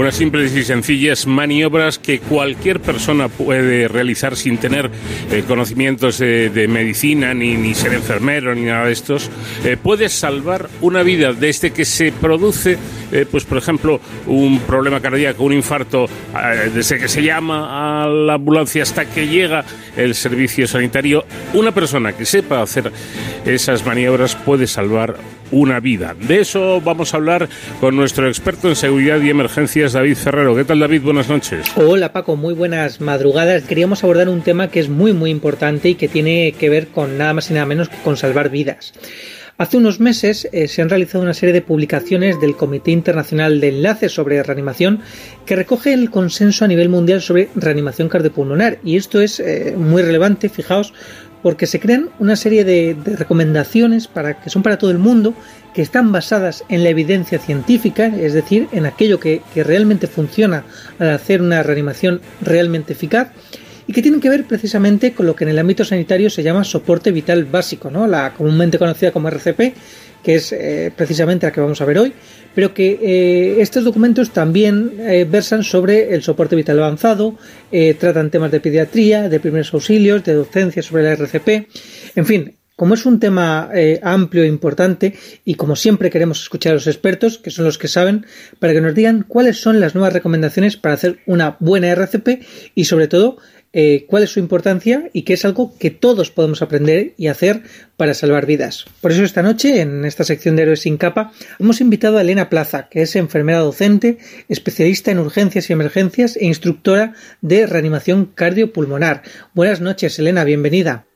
unas simples y sencillas maniobras que cualquier persona puede realizar sin tener eh, conocimientos de, medicina, ni, ni, ser enfermero, ni nada de estos, eh, puede salvar una vida desde que se produce, eh, pues por ejemplo, un problema cardíaco, un infarto, desde que se llama a la ambulancia hasta que llega el servicio sanitario. Una persona que sepa hacer esas maniobras puede salvar una vida. De eso vamos a hablar con nuestro experto en seguridad y emergencias, David Ferrero. ¿Qué tal, David? Buenas noches. Hola, Paco. Muy buenas madrugadas. Queríamos abordar un tema que es muy, muy importante y que tiene que ver con nada más y nada menos que con salvar vidas. Hace unos meses eh, se han realizado una serie de publicaciones del Comité Internacional de Enlaces sobre Reanimación que recoge el consenso a nivel mundial sobre reanimación cardiopulmonar. Y esto es eh, muy relevante, fijaos, porque se crean una serie de, recomendaciones para que son para todo el mundo, que están basadas en la evidencia científica, es decir, en aquello que, realmente funciona al hacer una reanimación realmente eficaz, y que tienen que ver precisamente con lo que en el ámbito sanitario se llama soporte vital básico, ¿no? la comúnmente conocida como RCP, que es eh, precisamente la que vamos a ver hoy, pero que eh, estos documentos también eh, versan sobre el soporte vital avanzado, tratan temas de pediatría, de primeros auxilios, de docencia sobre la RCP, en fin. Como es un tema amplio e importante y como siempre queremos escuchar a los expertos, que son los que saben, para que nos digan cuáles son las nuevas recomendaciones para hacer una buena RCP y sobre todo eh, cuál es su importancia y que es algo que todos podemos aprender y hacer para salvar vidas. Por eso esta noche, en esta sección de Héroes sin capa, hemos invitado a Elena Plaza, que es enfermera docente, especialista en urgencias y emergencias e instructora de reanimación cardiopulmonar. Buenas noches, Elena, bienvenida.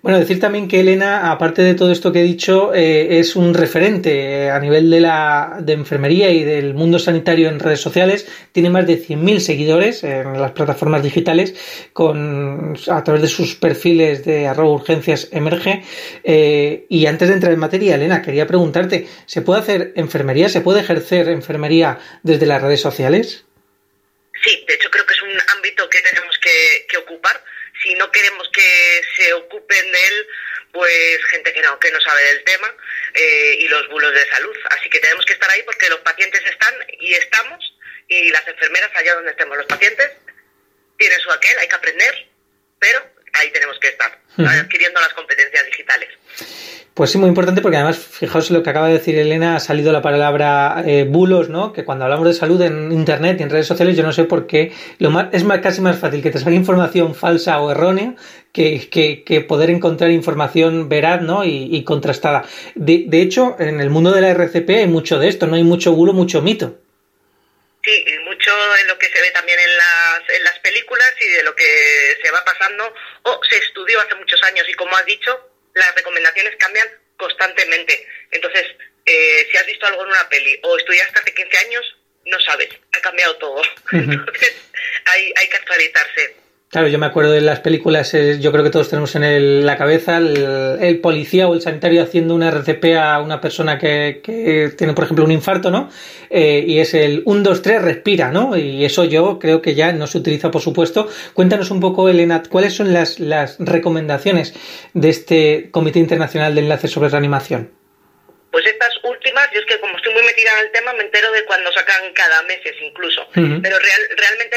Bueno, decir también que Elena, aparte de todo esto que he dicho, eh, es un referente eh, a nivel de la de enfermería y del mundo sanitario en redes sociales. Tiene más de 100.000 seguidores en las plataformas digitales con, a través de sus perfiles de arroba urgencias emerge. Eh, y antes de entrar en materia, Elena, quería preguntarte, ¿se puede hacer enfermería? ¿Se puede ejercer enfermería desde las redes sociales? Sí, de hecho creo que es un ámbito que tenemos que ocupar no queremos que se ocupen de él, pues gente que no, que no sabe del tema eh, y los bulos de salud. Así que tenemos que estar ahí porque los pacientes están y estamos y las enfermeras allá donde estemos los pacientes tienen su aquel, hay que aprender, pero ahí tenemos que estar, adquiriendo las competencias digitales. Pues sí, muy importante porque además, fijaos lo que acaba de decir Elena, ha salido la palabra eh, bulos, ¿no? Que cuando hablamos de salud en Internet y en redes sociales, yo no sé por qué lo más, es más, casi más fácil que te salga información falsa o errónea que, que, poder encontrar información veraz ¿no? y, contrastada. De, de, hecho, en el mundo de la RCP hay mucho de esto, no hay mucho bulo, mucho mito. Sí, y mucho en lo que se ve también en las, en las películas y de lo que se va pasando o se estudió hace muchos años y como has dicho, las recomendaciones cambian constantemente. Entonces, eh, si has visto algo en una peli o estudiaste hace 15 años, no sabes, ha cambiado todo. Entonces, hay, hay que actualizarse. Claro, yo me acuerdo de las películas, eh, yo creo que todos tenemos en la cabeza el, policía o el sanitario haciendo una RCP a una persona que, tiene, por ejemplo, un infarto, ¿no? Eh, y es el 1, 2, 3, respira, ¿no? Y eso yo creo que ya no se utiliza, por supuesto. Cuéntanos un poco, Elena, ¿cuáles son las, las recomendaciones de este Comité Internacional de Enlaces sobre Reanimación? Pues estas últimas, yo es que como estoy muy metida en el tema, me entero de cuando sacan cada meses incluso. Pero real, realmente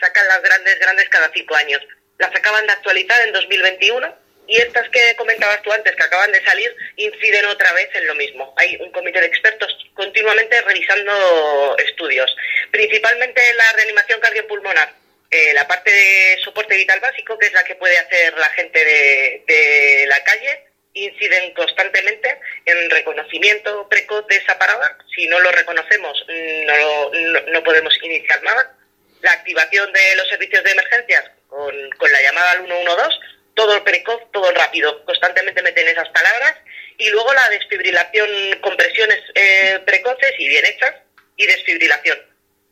sacan las grandes, grandes cada cinco años. Las acaban de actualizar en 2021 y estas que comentabas tú antes, que acaban de salir, inciden otra vez en lo mismo. Hay un comité de expertos continuamente revisando estudios, principalmente la reanimación cardiopulmonar. Eh, la parte de soporte vital básico, que es la que puede hacer la gente de, de la calle, inciden constantemente en reconocimiento precoz de esa parada. Si no lo reconocemos, no, no, podemos iniciar nada. La activación de los servicios de emergencias con, con la llamada al 112, todo precoz, todo rápido. Constantemente meten esas palabras. Y luego la desfibrilación con presiones eh, precoces y bien hechas y desfibrilación.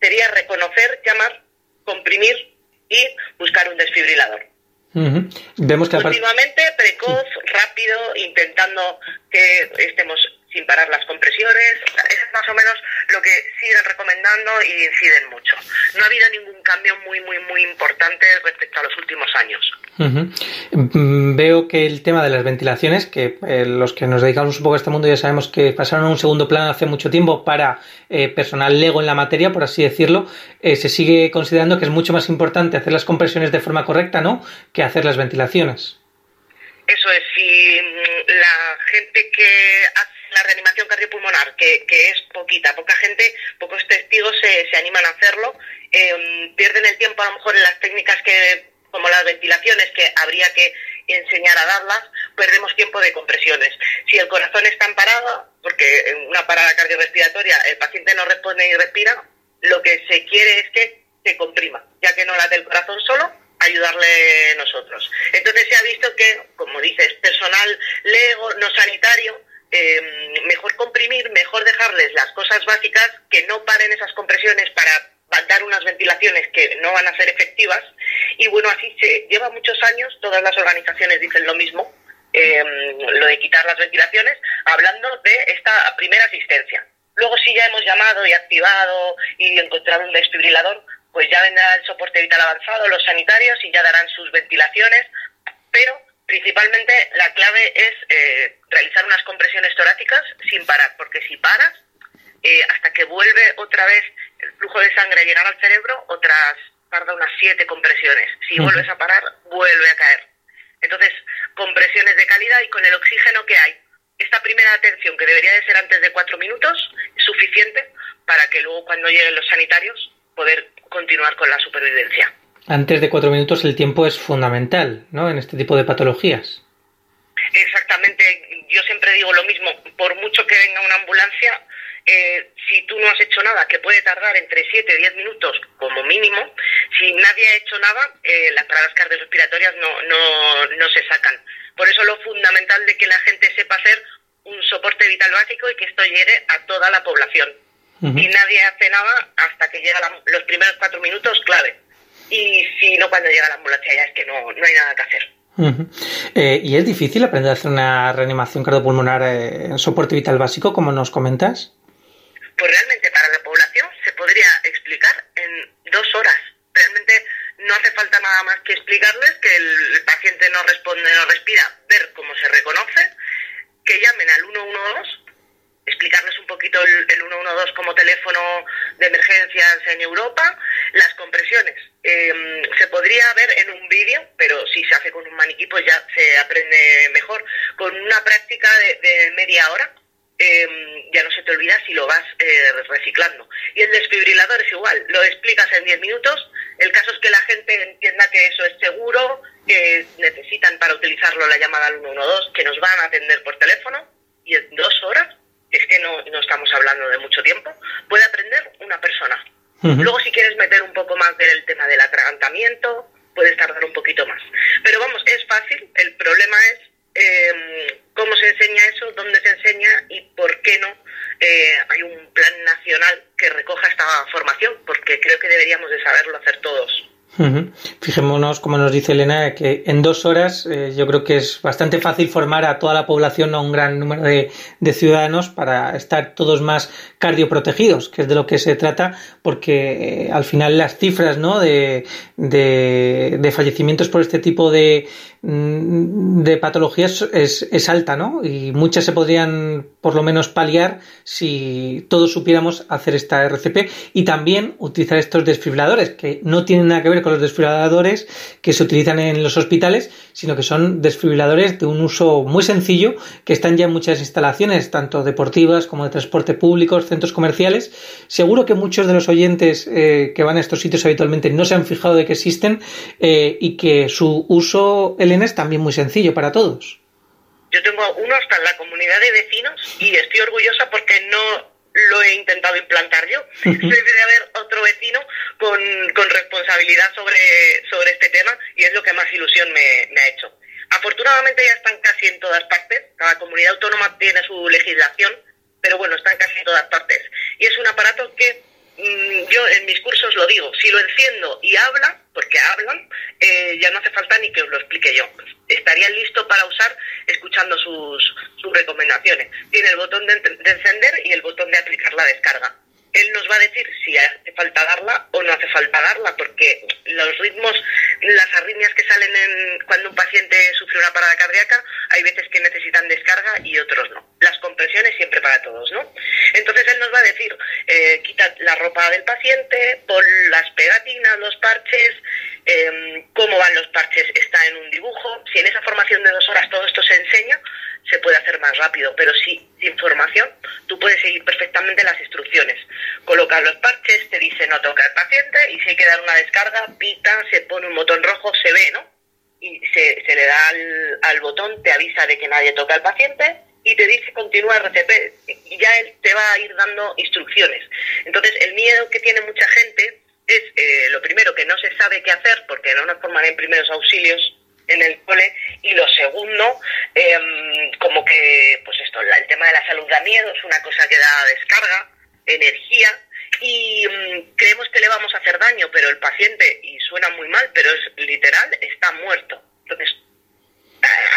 Sería reconocer, llamar, comprimir y buscar un desfibrilador. Vemos que Continuamente, intentando que estemos sin parar las compresiones. Esa es más más o menos lo que siguen recomendando y inciden mucho. No ha habido ningún cambio muy, muy, muy importante respecto a los últimos años. Mm, veo que el tema de las ventilaciones, que eh, los que nos dedicamos un poco a este mundo ya sabemos que pasaron a un segundo plano hace mucho tiempo para eh, personal lego en la materia, por así decirlo, eh, se sigue considerando que es mucho más importante hacer las compresiones de forma correcta, ¿no?, que hacer las ventilaciones. Eso es, si mm, la gente que hace la reanimación cardiopulmonar, que, que es poquita, poca gente, pocos testigos se, se animan a hacerlo, pierden el tiempo a lo mejor en las técnicas que como las ventilaciones, que habría que enseñar a darlas, perdemos tiempo de compresiones. Si el corazón está en parada, porque en una parada cardiorrespiratoria el paciente no responde y respira, lo que se quiere es que se comprima, ya que no late el corazón solo, ayudarle nosotros. Entonces se ha visto que, como dices, personal lego, no sanitario, eh, mejor comprimir, mejor dejarles las cosas básicas, que no paren esas compresiones para dar unas ventilaciones que no van a ser efectivas. Y bueno, así se lleva muchos años, todas las organizaciones dicen lo mismo, em, lo de quitar las ventilaciones, hablando de esta primera asistencia. Luego si ya hemos llamado y activado y encontrado un desfibrilador, pues ya vendrá el soporte vital avanzado, los sanitarios y ya darán sus ventilaciones, pero principalmente la clave es eh, realizar unas compresiones torácicas sin parar, porque si paras, eh, hasta que vuelve otra vez el flujo de sangre a llegar al cerebro, otras tarda unas siete compresiones. Si vuelves a parar, vuelve a caer. Entonces, compresiones de calidad y con el oxígeno que hay. Esta primera atención, que debería de ser antes de cuatro minutos, es suficiente para que luego cuando lleguen los sanitarios poder continuar con la supervivencia. Antes de cuatro minutos el tiempo es fundamental, ¿no? En este tipo de patologías. Exactamente. Yo siempre digo lo mismo. Por mucho que venga una ambulancia, eh, si tú no has hecho nada, que puede tardar entre 7 y 10 minutos como mínimo, si nadie ha hecho nada, eh, las paradas cardiorrespiratorias no, no, no se sacan. Por eso lo fundamental de que la gente sepa hacer un soporte vital básico y que esto llegue a toda la población. Y nadie hace nada hasta que llegan los primeros cuatro minutos clave. Y si no, cuando llega la ambulancia ya es que no, no hay nada que hacer. Eh, ¿Y es difícil aprender a hacer una reanimación cardiopulmonar en soporte vital básico, como nos comentas? Pues realmente para la población se podría explicar en dos horas. Realmente no hace falta nada más que explicarles que el, paciente no responde, no respira, ver cómo se reconoce, que llamen al 112, explicarles un poquito el, 112 como teléfono de emergencias en Europa, las compresiones. Em, se podría ver en un vídeo, pero si se hace con un maniquí pues ya se aprende mejor, con una práctica de media hora Em, ya no se te olvida si lo vas eh, reciclando. Y el desfibrilador es igual, lo explicas en 10 minutos, el caso es que la gente entienda que eso es seguro, que necesitan para utilizarlo la llamada al 112, que nos van a atender por teléfono, y en dos horas, es que no, no estamos hablando de mucho tiempo, puede aprender una Luego si quieres meter un poco más del tema del atragantamiento, puedes tardar un poquito más. Pero vamos, es fácil, el problema es eh, cómo se enseña eso, dónde se enseña y por qué no eh, hay un plan nacional que recoja esta formación, porque creo que deberíamos de saberlo hacer Fijémonos, como nos dice Elena, que en dos horas eh, yo creo que es bastante fácil formar a toda la población, a un gran número de, ciudadanos, para estar todos más cardioprotegidos, que es de lo que se trata, porque eh, al final las cifras ¿no? de, fallecimientos por este tipo de, mm, patologías es, es, alta, ¿no? Y muchas se podrían por lo menos paliar si todos supiéramos hacer esta RCP y también utilizar estos desfibriladores, que no tienen nada que ver con los desfibriladores que se utilizan en los hospitales, sino que son desfibriladores de un uso muy sencillo que están ya en muchas instalaciones, tanto deportivas como de transporte público, centros comerciales. Seguro que muchos de los oyentes eh, que van a estos sitios habitualmente no se han fijado de que existen eh, y que su uso, Elena, es también muy sencillo para todos. Yo tengo uno hasta en la comunidad de vecinos y estoy orgullosa porque no lo he intentado implantar yo. Debe haber otro vecino con, responsabilidad sobre, sobre este tema y es lo que más ilusión me, me ha hecho. Afortunadamente ya están casi en todas partes, cada comunidad autónoma tiene su legislación, pero bueno, están casi en todas partes. Y es un aparato que mm, yo en mis cursos lo digo, si lo enciendo y habla, porque hablan, eh, ya no hace falta ni que os lo explique yo. Estaría listo para usar escuchando sus, recomendaciones. Tiene el botón de, de encender y el botón de aplicar la descarga él nos va a decir si hace falta darla o no hace falta darla, porque los ritmos, las arritmias que salen en, cuando un paciente sufre una parada cardíaca, hay veces que necesitan descarga y otros no. Las compresiones siempre para todos, ¿no? Entonces él nos va a decir, eh, quita la ropa del paciente, pon las pegatinas, los parches, eh, cómo van los parches está en un dibujo. Si en esa formación de dos horas todo esto se enseña, se puede hacer más rápido, pero sí, sin formación, tú puedes seguir perfectamente las instrucciones. Colocas los parches, te dice no toca al paciente y si hay que dar una descarga, pita, se pone un botón rojo, se ve, ¿no? Y se, se le da al, al botón, te avisa de que nadie toca al paciente y te dice continúa RCP y ya él te va a ir dando instrucciones. Entonces, el miedo que tiene mucha gente es, eh, lo primero, que no se sabe qué hacer porque no nos forman en primeros auxilios en el cole y lo segundo em, como que pues esto el tema de la salud da miedo es una cosa que da descarga energía y mm, creemos que le vamos a hacer daño pero el paciente y suena muy mal pero es literal está muerto entonces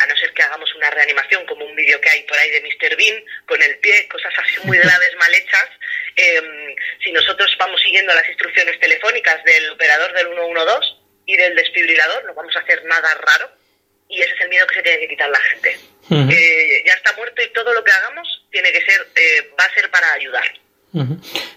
a no ser que hagamos una reanimación como un vídeo que hay por ahí de Mr. Bean con el pie, cosas así muy graves, mal hechas, em, si nosotros vamos siguiendo las instrucciones telefónicas del operador del 112, y del desfibrilador, no vamos a hacer nada raro y ese es el miedo que se tiene que quitar la gente. Eh, ya está muerto y todo lo que hagamos tiene que ser, eh, va a ser para ayudar.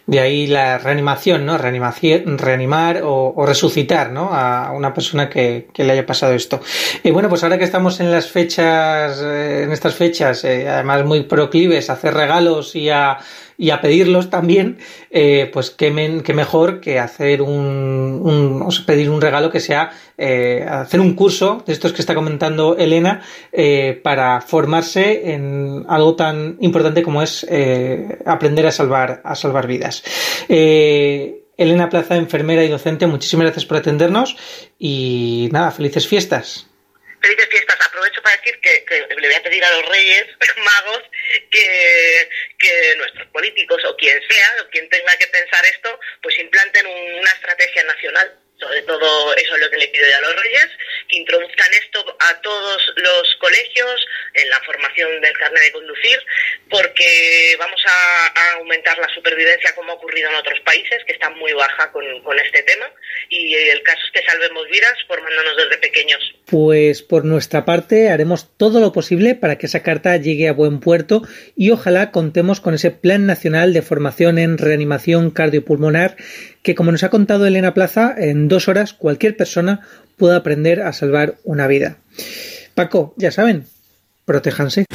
De ahí la reanimación, ¿no? Reanimación, reanimar o, resucitar, ¿no? A una persona que, le haya pasado esto. Y bueno, pues ahora que estamos en las fechas, eh, en estas fechas, además muy proclives a hacer regalos y a y a pedirlos también, eh, pues qué, mejor que hacer un, un pedir un regalo que sea eh, hacer un curso de estos que está comentando Elena eh, para formarse en algo tan importante como es aprender a salvar a salvar vidas. Elena Plaza, enfermera y docente, muchísimas gracias por atendernos y nada, felices fiestas felices fiestas. Aprovecho para decir que, le voy a pedir a los reyes magos que, que nuestros políticos o quien sea, o quien tenga que pensar esto, pues implanten una estrategia nacional sobre todo eso es lo que le pido a los reyes, que introduzcan esto a todos los colegios en la formación del carnet de conducir, porque vamos a, aumentar la supervivencia como ha ocurrido en otros países, que está muy baja con, con este tema, y el caso es que salvemos vidas formándonos desde pequeños. Pues por nuestra parte haremos todo lo posible para que esa carta llegue a buen puerto y ojalá contemos con ese Plan Nacional de Formación en Reanimación Cardiopulmonar que, como nos ha contado Elena Plaza, en dos horas cualquier persona puede aprender a salvar una vida. Paco, ya saben, protéjanse.